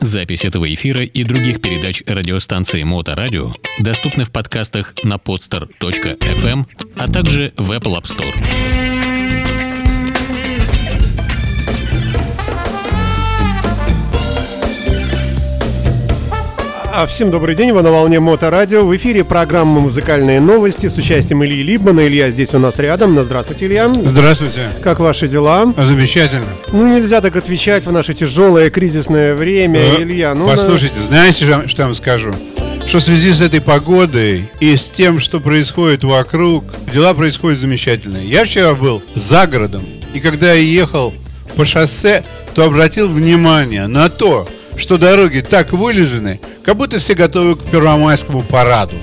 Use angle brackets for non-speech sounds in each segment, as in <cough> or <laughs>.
Запись этого эфира и других передач радиостанции Моторадио доступны в подкастах на podster.fm, а также в Apple App Store. А всем добрый день, вы на волне Моторадио. В эфире программа «Музыкальные новости» с участием Ильи Либмана. Илья здесь у нас рядом. Ну, здравствуйте, Илья. Здравствуйте. Как ваши дела? Замечательно. Ну, нельзя так отвечать в наше тяжелое кризисное время, Э, Илья. Ну, Послушайте, знаете, что- что я вам скажу? Что в связи с этой погодой и с тем, что происходит вокруг, дела происходят замечательные. Я вчера был за городом, и когда я ехал по шоссе, то обратил внимание на то, что дороги так вылезаны, как будто все готовы к первомайскому параду.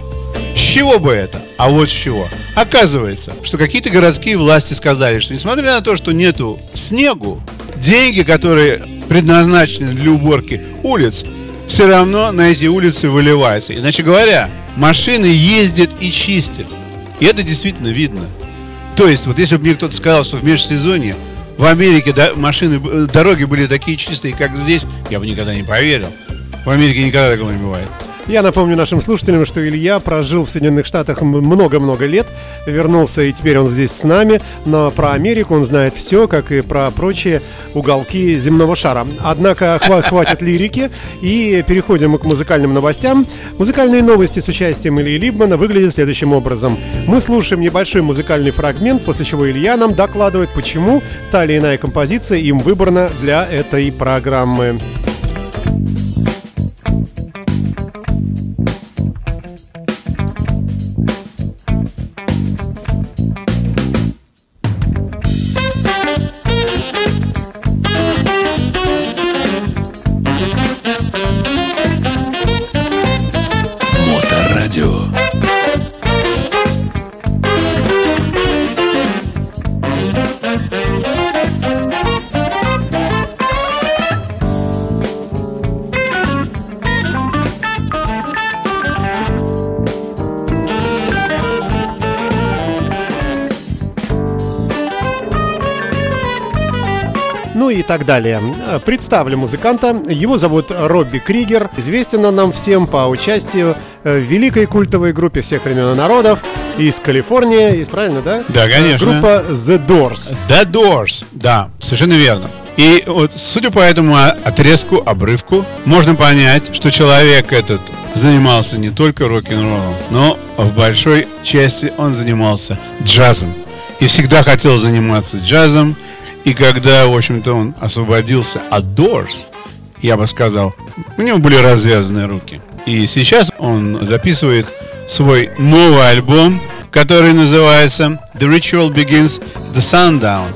С чего бы это? А вот с чего. Оказывается, что какие-то городские власти сказали, что несмотря на то, что нету снегу, деньги, которые предназначены для уборки улиц, все равно на эти улицы выливаются. Иначе говоря, машины ездят и чистят. И это действительно видно. То есть, вот если бы мне кто-то сказал, что в межсезонье в Америке машины, э, дороги были такие чистые, как здесь, я бы никогда не поверил. В Америке никогда такого не бывает. Я напомню нашим слушателям, что Илья прожил в Соединенных Штатах много-много лет, вернулся и теперь он здесь с нами, но про Америку он знает все, как и про прочие уголки земного шара. Однако хва- хватит лирики и переходим к музыкальным новостям. Музыкальные новости с участием Ильи Либмана выглядят следующим образом. Мы слушаем небольшой музыкальный фрагмент, после чего Илья нам докладывает, почему та или иная композиция им выбрана для этой программы. Так далее. Э, Представлю музыканта. Его зовут Робби Кригер. Известен он нам всем по участию э, в великой культовой группе всех времен и народов из Калифорнии. Есть правильно, да? Да, конечно. Группа The Doors. The Doors, да, совершенно верно. И вот, судя по этому отрезку, обрывку, можно понять, что человек этот занимался не только рок-н-роллом, но в большой части он занимался джазом. И всегда хотел заниматься джазом. И когда, в общем-то, он освободился от Doors, я бы сказал, у него были развязаны руки. И сейчас он записывает свой новый альбом, который называется The Ritual Begins the Sundown.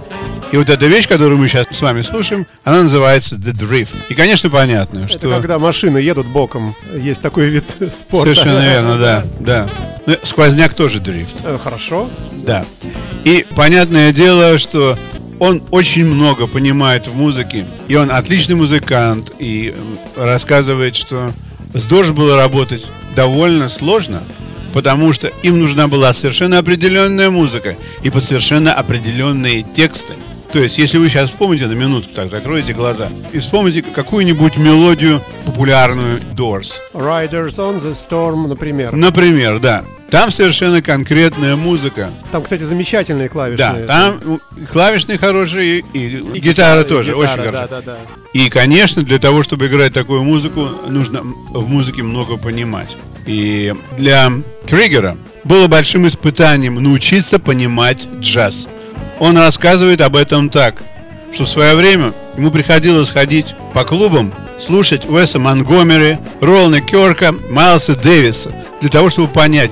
И вот эта вещь, которую мы сейчас с вами слушаем, она называется The Drift. И, конечно, понятно, Это что... когда машины едут боком. Есть такой вид <laughs> спорта. Совершенно верно, да, да. Ну, Сквозняк тоже дрифт. Э, Хорошо. Да. И понятное дело, что он очень много понимает в музыке, и он отличный музыкант, и м, рассказывает, что с Дож было работать довольно сложно, потому что им нужна была совершенно определенная музыка и под совершенно определенные тексты. То есть, если вы сейчас вспомните на минутку, так закроете глаза и вспомните какую-нибудь мелодию популярную Doors, Riders on the Storm, например. например, да, там совершенно конкретная музыка, Там, кстати, замечательные да, клавишные. там клавишные хорошие и, гитара тоже и очень гитара, хорошая. Да, да, да. И, конечно, для того, чтобы играть такую музыку, нужно в музыке много понимать. И для Кригера было большим испытанием научиться понимать джаз. Он рассказывает об этом так, что в свое время ему приходилось ходить по клубам, слушать Уэса Монгомери, Ролана Керка, Майлса Дэвиса, для того, чтобы понять,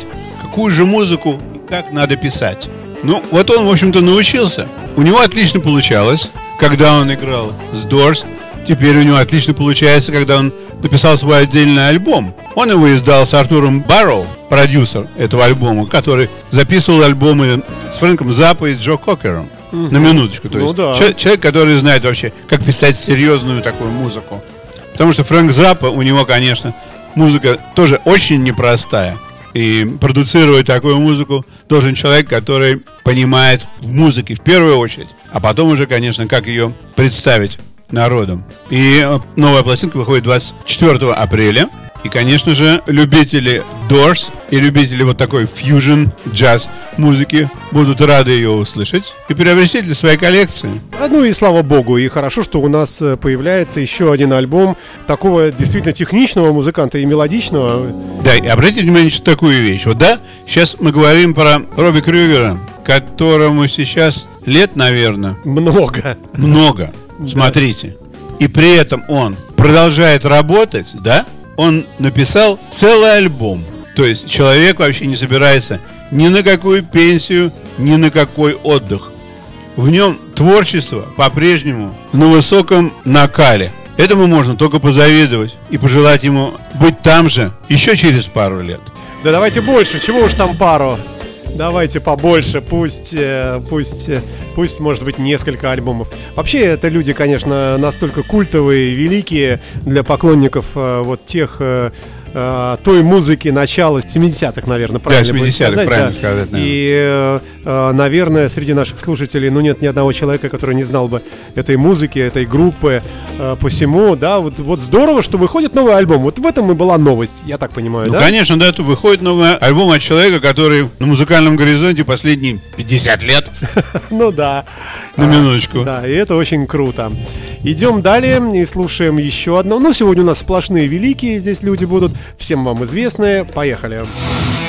какую же музыку как надо писать. Ну, вот он, в общем-то, научился. У него отлично получалось, когда он играл с Doors. Теперь у него отлично получается, когда он написал свой отдельный альбом. Он его издал с Артуром Барроу, продюсер этого альбома, который записывал альбомы с Фрэнком Заппо и Джо Кокером. На минуточку. То Ну есть да. чел- человек, который знает вообще, как писать серьезную такую музыку. Потому что Фрэнк Заппа, у него, конечно, музыка тоже очень непростая. И продуцировать такую музыку должен человек, который понимает в музыке в первую очередь, а потом уже, конечно, как ее представить народом. И новая пластинка выходит 24 апреля. И, конечно же, любители Doors и любители вот такой фьюжн джаз музыки будут рады ее услышать и приобрести для своей коллекции. А, ну и слава богу, и хорошо, что у нас э, появляется еще один альбом такого действительно техничного музыканта и мелодичного. Да, и обратите внимание на такую вещь. Вот да, сейчас мы говорим про Робби Крюгера, которому сейчас лет, наверное... Много. Много. <laughs> Смотрите. И при этом он продолжает работать, да? Он написал целый альбом. То есть человек вообще не собирается ни на какую пенсию, ни на какой отдых. В нем творчество по-прежнему на высоком накале. Этому можно только позавидовать и пожелать ему быть там же еще через пару лет. Да давайте больше, чего уж там пару. Давайте побольше, пусть, э, пусть, э, пусть, может быть, несколько альбомов. Вообще, это люди, конечно, настолько культовые, великие для поклонников э, вот тех э, той музыки начала 70-х, наверное, правильно да, 70-х, сказать. правильно да. сказать. Да. И, э, э, наверное, среди наших слушателей, ну, нет ни одного человека, который не знал бы этой музыки, этой группы. Э, посему, да, вот, вот здорово, что выходит новый альбом. Вот в этом и была новость, я так понимаю, ну, да? конечно, да, тут выходит новый альбом от человека, который на музыкальном горизонте последние 50 лет. <laughs> Ну да. На минуточку. Да, и это очень круто. Идем далее и слушаем еще одно. Ну, сегодня у нас сплошные великие здесь люди будут. Всем вам известные. Поехали. Поехали.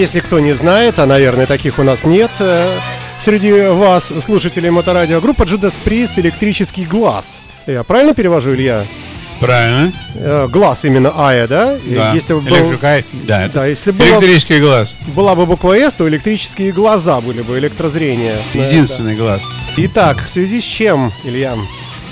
Если кто не знает, а, наверное, таких у нас нет, э, среди вас, слушателей Моторадио, группа Judas Priest «Электрический глаз». Я правильно перевожу, Илья? Правильно. Э, глаз именно Ая, да? Да. Если бы был... Да, да, если было... Электрический глаз. Была бы буква «С», то электрические глаза были бы, электрозрение. Единственный да. глаз. Итак, в связи с чем, Илья?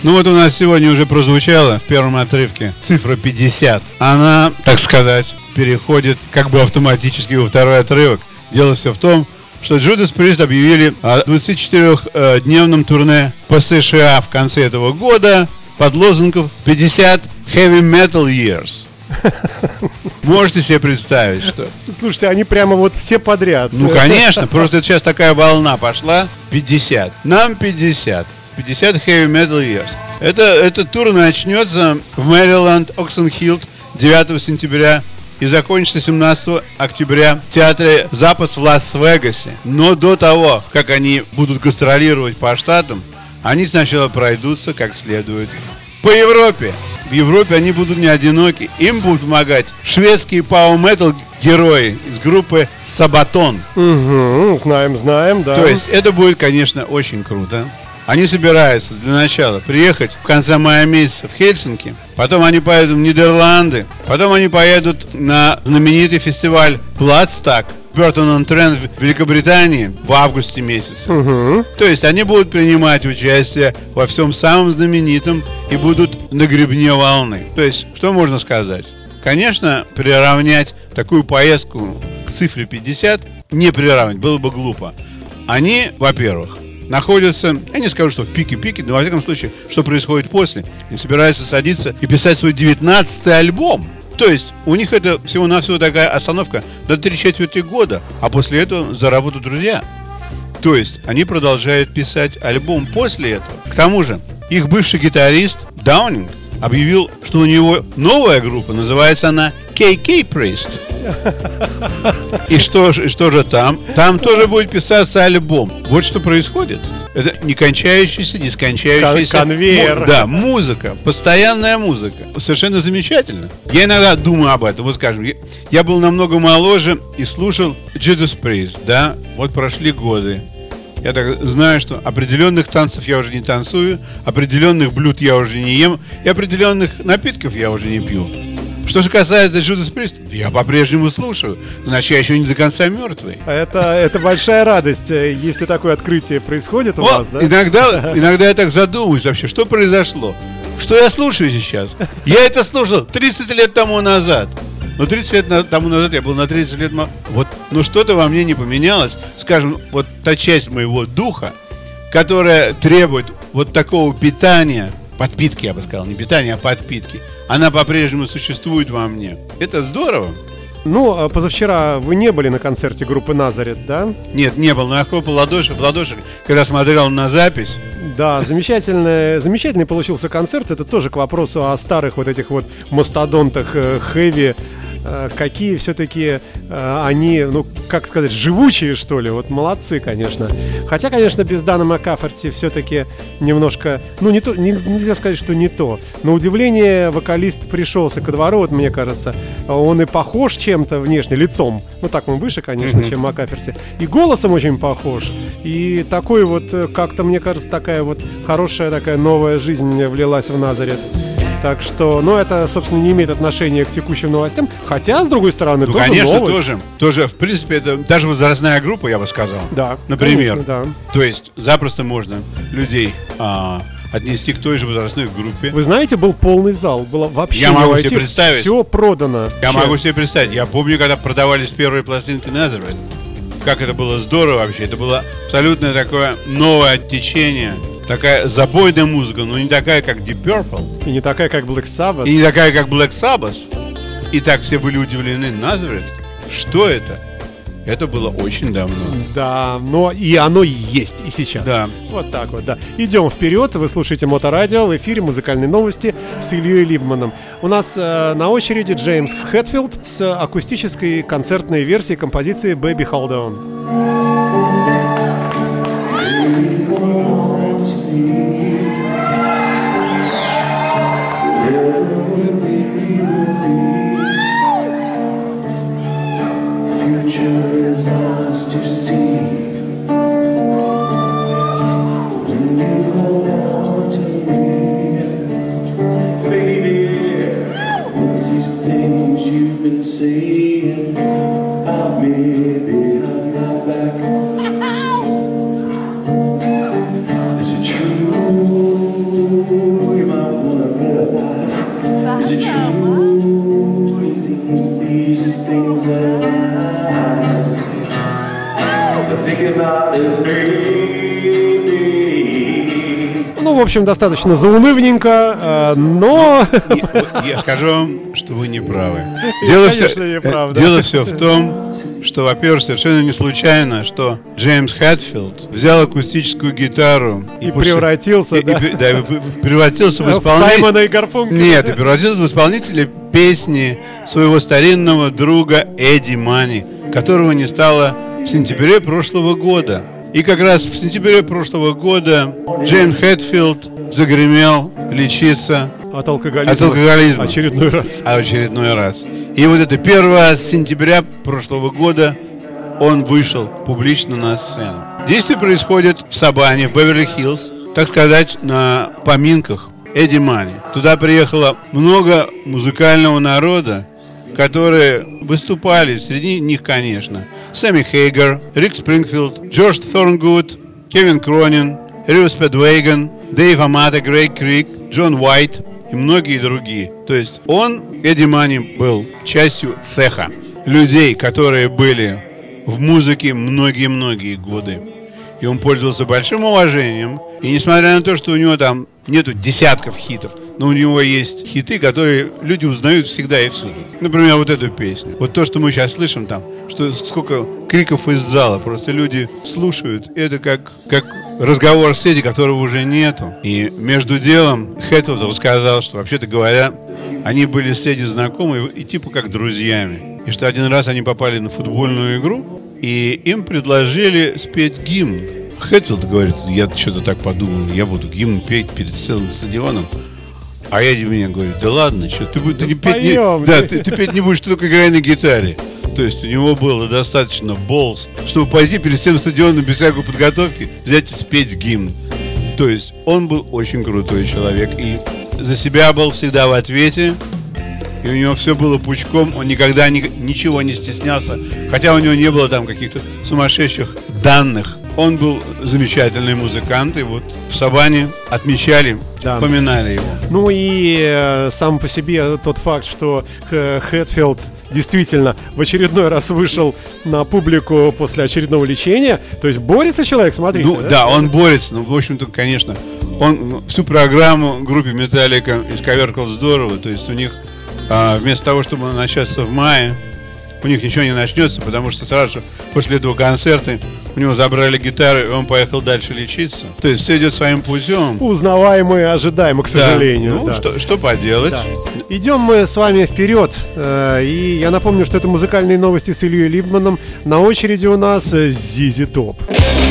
Ну вот у нас сегодня уже прозвучало в первом отрывке цифра 50. Она, так сказать, переходит как бы автоматически во второй отрывок. Дело все в том, что Judas Priest объявили о 24-дневном турне по США в конце этого года под лозунгом 50 Heavy Metal Years. <laughs> Можете себе представить, что... Слушайте, они прямо вот все подряд. Ну, конечно, просто это сейчас такая волна пошла. 50. Нам 50. 50 Heavy Metal Years. Это, этот тур начнется в Мэриленд, Оксенхилд 9 сентября и закончится 17 октября в театре «Запас» в Лас-Вегасе. Но до того, как они будут гастролировать по штатам, они сначала пройдутся как следует по Европе. В Европе они будут не одиноки. Им будут помогать шведские пау-метал герои из группы Сабатон. Угу, знаем, знаем, да. То есть это будет, конечно, очень круто. Они собираются для начала приехать в конце мая месяца в Хельсинки, потом они поедут в Нидерланды, потом они поедут на знаменитый фестиваль Bloodstock Бертон он Трент в Великобритании в августе месяце. Угу. То есть они будут принимать участие во всем самом знаменитом и будут на гребне волны. То есть, что можно сказать? Конечно, приравнять такую поездку к цифре 50 не приравнивать было бы глупо. они, во-первых, находятся, я не скажу, что в пике-пике, но во всяком случае, что происходит после, они собираются садиться и писать свой 19-й альбом. То есть у них это всего-навсего такая остановка до три четверти года, а после этого за работу друзья. То есть они продолжают писать альбом после этого. К тому же их бывший гитарист Даунинг объявил, что у него новая группа, называется она KK Priest. И что, же- что же там? Там тоже будет писаться альбом. Вот что происходит. Это некончающийся, нескончающийся... Кон- конвейер. му- Да, музыка, постоянная музыка. Совершенно замечательно. Я иногда думаю об этом. Вот скажем, я, я был намного моложе и слушал Judas Priest, да? Вот прошли годы. Я так знаю, что определенных танцев я уже не танцую, определенных блюд я уже не ем, и определенных напитков я уже не пью. Что же касается Judas Priest, я по-прежнему слушаю, значит, я еще не до конца мертвый. Это, это большая радость, э, если такое открытие происходит у вас, да? иногда, <laughs> иногда я так задумываюсь вообще, что произошло. Что я слушаю сейчас? Я это слушал 30 лет тому назад. Но 30 лет тому назад я был на 30 лет... Вот, но что-то во мне не поменялось. Скажем, вот та часть моего духа, которая требует вот такого питания, подпитки, я бы сказал, не питания, а подпитки, она по-прежнему существует во мне. Это здорово. Ну, а позавчера вы не были на концерте группы Назарет, да? Нет, не был, но я хлопал ладоши, в ладоши, когда смотрел на запись. Да, замечательный, замечательный получился концерт. Это тоже к вопросу о старых вот этих вот мастодонтах э, хэви. Э, Какие все-таки они, ну, как сказать, живучие, что ли. Вот молодцы, конечно. Хотя, конечно, без Дана Макаферти все-таки немножко, ну, не то, не- нельзя сказать, что не то. На удивление вокалист пришелся ко двору, вот мне кажется. Он и похож чем-то внешне, лицом. Ну, так он выше, конечно, чем Макаферти. И голосом очень похож. И такой вот, э, как-то, мне кажется, такая вот хорошая такая новая жизнь влилась в Назарет. Так что, ну, это, собственно, не имеет отношения к текущим новостям. Хотя, с другой стороны, Ну, тоже конечно, новость. тоже. Тоже, в принципе, это даже возрастная группа, я бы сказал. Да, Например. конечно, да. То есть запросто можно людей а, отнести к той же возрастной группе. Вы знаете, был полный зал, было вообще Я могу войти, себе представить. Все продано. Я Вообще. могу себе представить. Я помню, когда продавались первые пластинки Назарет. Как это было здорово вообще. Это было абсолютно такое новое течение. Такая забойная музыка, но не такая, как Deep Purple. И не такая, как Black Sabbath. И не такая, как Black Sabbath. И так все были удивлены. Назарет? Что это? Это было очень давно. Да, но и оно есть и сейчас. Да. Вот так вот, да. Идем вперед. Вы слушаете Моторадио. В эфире музыкальные новости с Ильей Либманом. У нас э, на очереди Джеймс Хэтфилд с акустической концертной версией композиции Baby Hold On. You've been saying about me в общем, достаточно заунывненько, э, но... И я скажу вам, что вы не правы. <laughs> Дело Конечно, все, не прав, да. дело все в том, что, во-первых, совершенно не случайно, что Джеймс Хэтфилд взял акустическую гитару И превратился, и- и- да. да, и превратился в В исполнителя. Саймона и Гарфункеля. Нет, и превратился в исполнителя песни своего старинного друга Эдди Мани, которого не стало в сентябре прошлого года. И как раз в сентябре прошлого года Джеймс Хэтфилд загремел лечиться От алкоголизма. От алкоголизма. Очередной раз. а очередной раз. И вот это 1 сентября прошлого года он вышел публично на сцену. Действие происходит в Сабане, в Беверли-Хиллз, так сказать, на поминках Эдди Мани. Туда приехало много музыкального народа, которые выступали, среди них, конечно, Сэмми Хейгер, Рик Спрингфилд, Джордж Thorngood, Кевин Кронин, Риус Педвейган, Дэйв Амата, Грейг Крик, Джон Уайт и многие другие. То есть он, Эдди Мани, был частью цеха людей, которые были в музыке многие-многие годы. и он пользовался большим уважением. И несмотря на то, что у него там нету десятков хитов, но у него есть хиты, которые люди узнают всегда и всюду. Например, вот эту песню. Вот то, что мы сейчас слышим там, что сколько криков из зала, просто люди слушают. Это как, как разговор с Эдди, которого уже нету. И между делом Хэтфилд сказал, что вообще-то говоря, они были с Эдди знакомы и типа как друзьями. И что один раз они попали на футбольную игру, и им предложили спеть гимн. Хэтфилд говорит, я что-то так подумал, я буду гимн петь перед целым стадионом. А Эдди мне говорит, да ладно, что ты, будешь- ты не петь не, да, ты, ты петь не будешь, ты только играй на гитаре. То есть у него было достаточно болс, чтобы пойти перед всем стадионом без всякой подготовки, взять и спеть гимн. То есть он был очень крутой человек и за себя был всегда в ответе. И у него все было пучком, он никогда ни- ничего не стеснялся. Хотя у него не было там каких-то сумасшедших данных. Он был замечательный музыкант, и вот в Сабане отмечали, Да. поминали его. Ну и э, сам по себе тот факт, что Х- Хэтфилд действительно в очередной раз вышел на публику после очередного лечения. То есть борется человек, смотрите. Ну, да, он борется, ну, в общем-то, конечно, он всю программу группе Металлика исковеркал здорово, то есть у них а, вместо того, чтобы начаться в мае, у них ничего не начнется, потому что сразу же после этого концерта у него забрали гитару, и он поехал дальше лечиться. То есть все идет своим путем. Узнаваемо и ожидаемо, к Да. сожалению. Ну, да. что, что поделать. Да. Идем мы с вами вперед. Э, И я напомню, что это музыкальные новости с Ильей Либманом. На очереди у нас э, Зизи Топ. Clean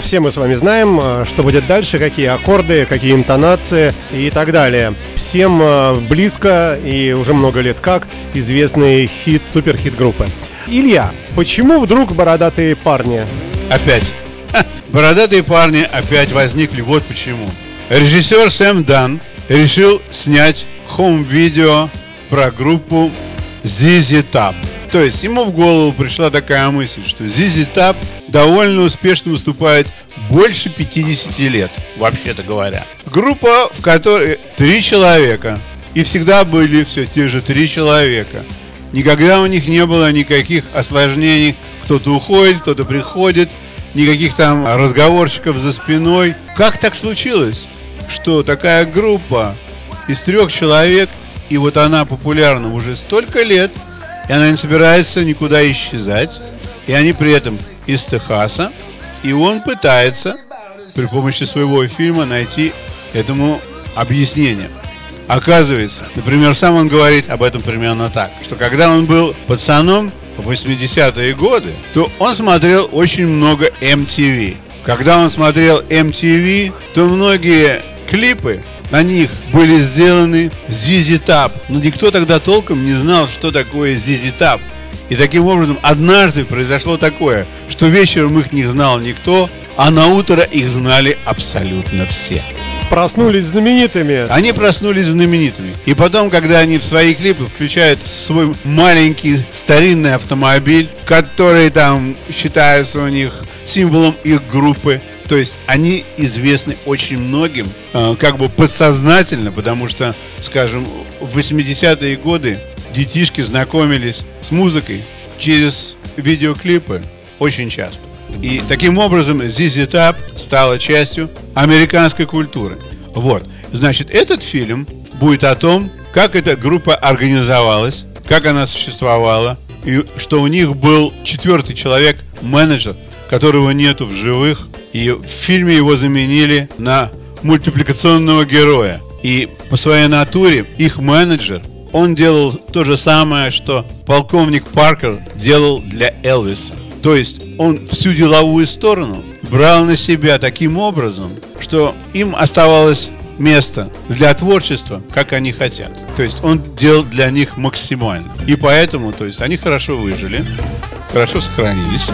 Все мы с вами знаем, э, что будет дальше, какие аккорды, какие интонации и так далее. Всем э, близко и уже много лет как известный хит, суперхит группы. Илья, почему вдруг бородатые парни? Опять. Ха, Бородатые парни опять возникли. Вот почему. Режиссер Сэм Дан решил снять home video про группу ZZ Top. То есть ему в голову пришла такая мысль, что ZZ Top довольно успешно выступает больше 50 лет, вообще-то говоря. Группа, в которой три человека, и всегда были все те же три человека. Никогда у них не было никаких осложнений. Кто-то уходит, кто-то приходит, никаких там разговорчиков за спиной. Как так случилось, что такая группа из трех человек, и вот она популярна уже столько лет, и она не собирается никуда исчезать, и они при этом из Техаса, и он пытается при помощи своего фильма найти этому объяснение. Оказывается, например, сам он говорит об этом примерно так, что когда он был пацаном в 80-е годы, то он смотрел очень много MTV. Когда он смотрел MTV, то многие клипы на них были сделаны ZZ Top. Но никто тогда толком не знал, что такое ZZ Top. И таким образом однажды произошло такое, что вечером их не знал никто, а на утро их знали абсолютно все. Проснулись знаменитыми. Они проснулись знаменитыми. И потом, когда они в свои клипы включают свой маленький старинный автомобиль, который там считается у них символом их группы, то есть они известны очень многим, э, как бы подсознательно, потому что, скажем, в 80-е годы детишки знакомились с музыкой через видеоклипы очень часто. И таким образом ZZ Top стала частью американской культуры. Вот. Значит, этот фильм будет о том, как эта группа организовалась, как она существовала, и что у них был четвертый человек, менеджер, которого нету в живых, и в фильме его заменили на мультипликационного героя. И по своей натуре их менеджер, он делал то же самое, что полковник Паркер делал для Элвиса. То есть он всю деловую сторону брал на себя таким образом, что им оставалось место для творчества, как они хотят. То есть он делал для них максимально. И поэтому, то есть они хорошо выжили, хорошо сохранились.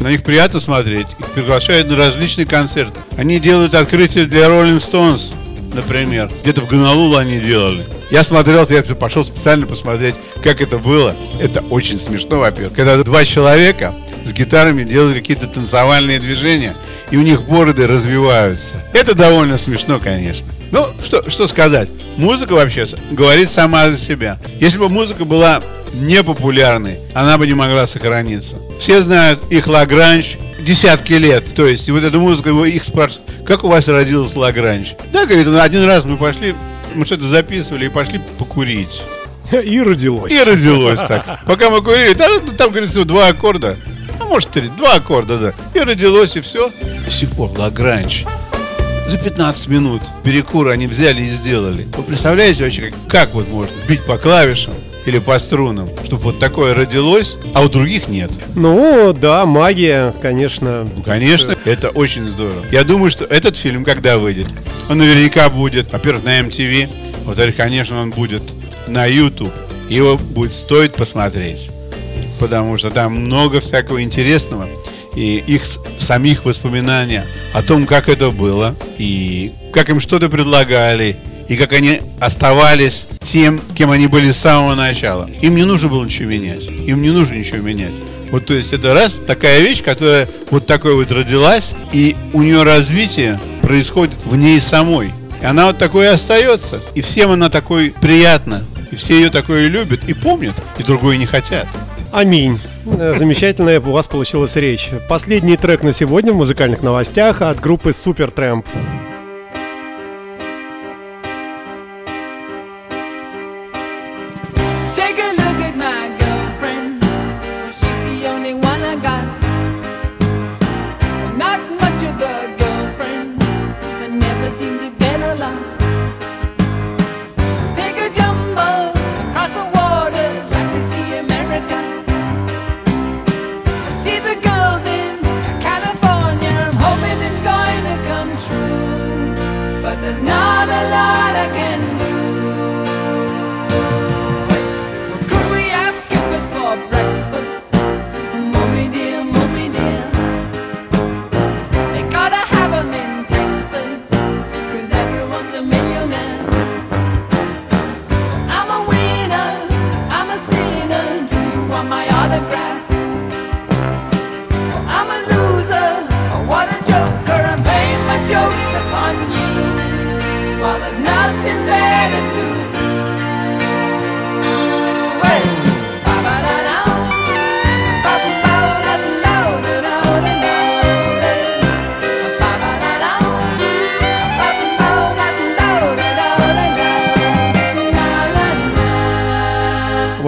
На них приятно смотреть. Их приглашают на различные концерты. Они делают открытие для Rolling Stones, например. Где-то в Гонолулу они делали. Я смотрел, я пошел специально посмотреть, как это было. Это очень смешно, во-первых. Когда два человека с гитарами делают какие-то танцевальные движения, и у них бороды развиваются. Это довольно смешно, конечно. Ну, что, что сказать. Музыка вообще говорит сама за себя. Если бы музыка была непопулярной, она бы не могла сохраниться. Все знают их Лагранж десятки лет. То есть, и вот эта музыка, их спрашивают, как у вас родился Лагранж? Да, говорит, он один раз мы пошли, мы что-то записывали и пошли покурить. <laughs> И родилось. И родилось так. Пока мы курили, там, там говорится, два аккорда. А может, три, два аккорда, да. И родилось, и все. До сих пор Лагранж. За 15 минут перекура они взяли и сделали. Вы представляете вообще, как, как вот можно бить по клавишам или по струнам, чтобы вот такое родилось, а у других нет? Ну, да, магия, конечно. Ну, конечно, это очень здорово. Я думаю, что этот фильм, когда выйдет, он наверняка будет, во-первых, на MTV, во-вторых, конечно, он будет на YouTube. Его будет стоить посмотреть, потому что там много всякого интересного и их самих воспоминания о том, как это было, и как им что-то предлагали, и как они оставались тем, кем они были с самого начала. Им не нужно было ничего менять. Им не нужно ничего менять. Вот то есть это раз такая вещь, которая вот такой вот родилась, и у нее развитие происходит в ней самой. И она вот такой и остается. И всем она такой приятна. И все ее такое любят и помнят, и другое не хотят. Аминь. Э, Замечательная у вас получилась речь. Последний трек на сегодня в музыкальных новостях от группы Супер Трэмп.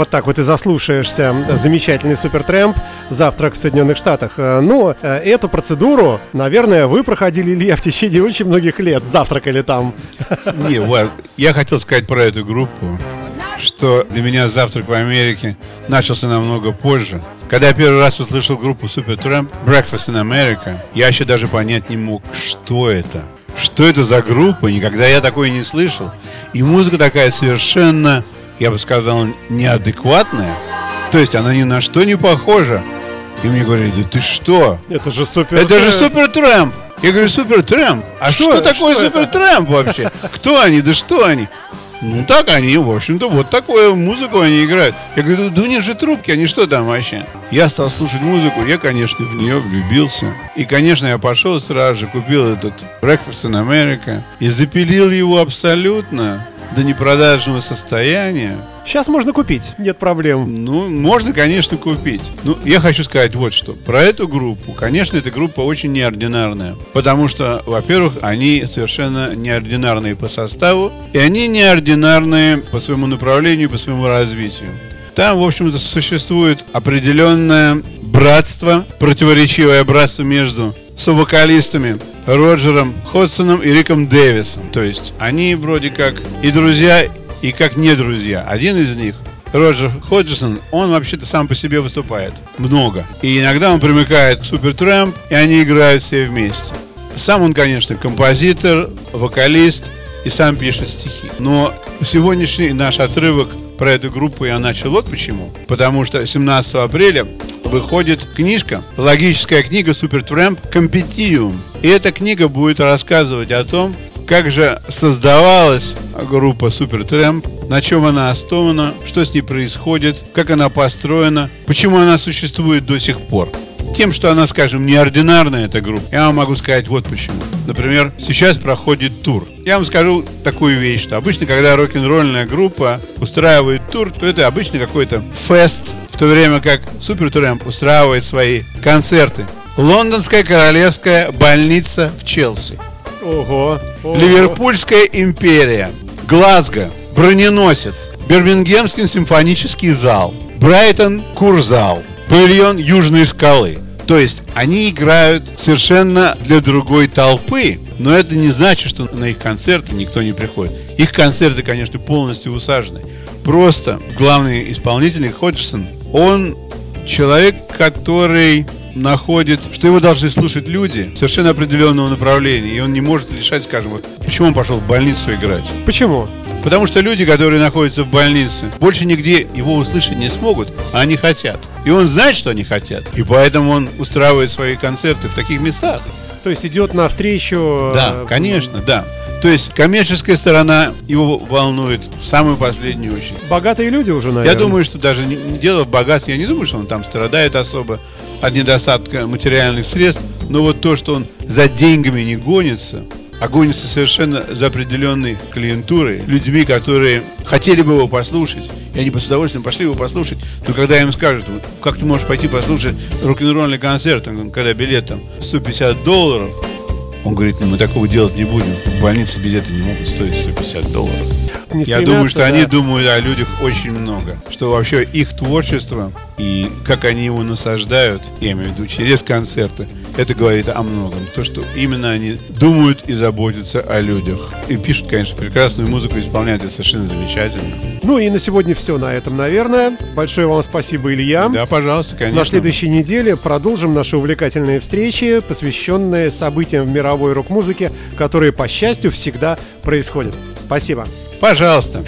Вот так вот и заслушаешься замечательный Супер Трэмп «Завтрак в Соединенных Штатах». Э, Ну, э, эту процедуру, наверное, вы проходили, Илья, в течение очень многих лет. Завтракали там. Не, вот, я хотел сказать про эту группу, что для меня завтрак в Америке начался намного позже. Когда я первый раз услышал группу Supertramp Breakfast in America, я еще даже понять не мог, что это. Что это за группа? Никогда я такое не слышал. И музыка такая совершенно, я бы сказал, неадекватная. То есть она ни на что не похожа. И мне говорили, да ты что? Это же Супер Это же. Супер Трэмп. Я говорю, Супер Трэмп. А Что что, это? такое Что Супер Трэмп вообще? Кто они? Да что они? Ну так они, в общем-то, вот такую музыку они играют. Я говорю, да у них же трубки, они что там вообще? Я стал слушать музыку, я, конечно, в нее влюбился. И, конечно, я пошел сразу же, купил этот Breakfast in America и запилил его абсолютно до непродажного состояния. Сейчас можно купить, нет проблем. Ну, можно, конечно, купить. Ну, я хочу сказать вот что. Про эту группу, конечно, эта группа очень неординарная. Потому что, во-первых, они совершенно неординарные по составу. И они неординарные по своему направлению, по своему развитию. Там, в общем-то, существует определенное братство, противоречивое братство между совокалистами Роджером Ходсоном и Риком Дэвисом. То есть они вроде как и друзья, и как не друзья. Один из них Роджер Ходжсон, он вообще-то сам по себе выступает много. И иногда он примыкает к Супер Трэмп, и они играют все вместе. Сам он, конечно, композитор, вокалист и сам пишет стихи. Но сегодняшний наш отрывок про эту группу я начал вот почему. Потому что 17 апреля выходит книжка, логическая книга Супер Трэмп «Компетиум». И эта книга будет рассказывать о том, как же создавалась группа Супер Трэмп, на чем она основана, что с ней происходит, как она построена, почему она существует до сих пор. Тем, что она, скажем, неординарная эта группа, я вам могу сказать вот почему. Например, сейчас проходит тур. Я вам скажу такую вещь, что обычно, когда рок-н-ролльная группа устраивает тур, то это обычно какой-то фест, в то время как Супер Трэмп устраивает свои концерты. Лондонская королевская больница в Челси. Ого. ого. Ливерпульская империя, Глазго, броненосец, Бирмингемский симфонический зал, Брайтон курзал, павильон Южной скалы. То есть они играют совершенно для другой толпы, но это не значит, что на их концерты никто не приходит. Их концерты, конечно, полностью усажены. Просто главный исполнитель Ходжсон, он человек, который находит, что его должны слушать люди совершенно определенного направления, и он не может решать, скажем, вот, почему он пошел в больницу играть. Почему? Потому что люди, которые находятся в больнице, больше нигде его услышать не смогут, а они хотят. И он знает, что они хотят. И поэтому он устраивает свои концерты в таких местах. То есть идет навстречу... Да, э, конечно, да. То есть коммерческая сторона его волнует в самую последнюю очередь. Богатые люди уже, наверное. Я думаю, что даже не дело в богатстве. Я не думаю, что он там страдает особо от недостатка материальных средств. Но вот то, что он за деньгами не гонится, а гонится совершенно за определенной клиентурой, людьми, которые хотели бы его послушать, и они с удовольствием пошли его послушать, но когда им скажут, «Вот как ты можешь пойти послушать рок-н-ролльный концерт, когда билет там 150 долларов, он говорит, ну мы такого делать не будем. В больнице билеты не могут стоить 150 долларов. Не Я думаю, что да. они думают о людях очень много. Что вообще их творчество и как они его насаждают, я имею в виду через концерты, это говорит о многом. То, что именно они думают и заботятся о людях. И пишут, конечно, прекрасную музыку, исполняют это совершенно замечательно. Ну и на сегодня все на этом, наверное. Большое вам спасибо, Илья. Да, пожалуйста, конечно. На следующей неделе продолжим наши увлекательные встречи, посвященные событиям в мировой рок-музыке, которые, по счастью, всегда происходят. Спасибо. Пожалуйста.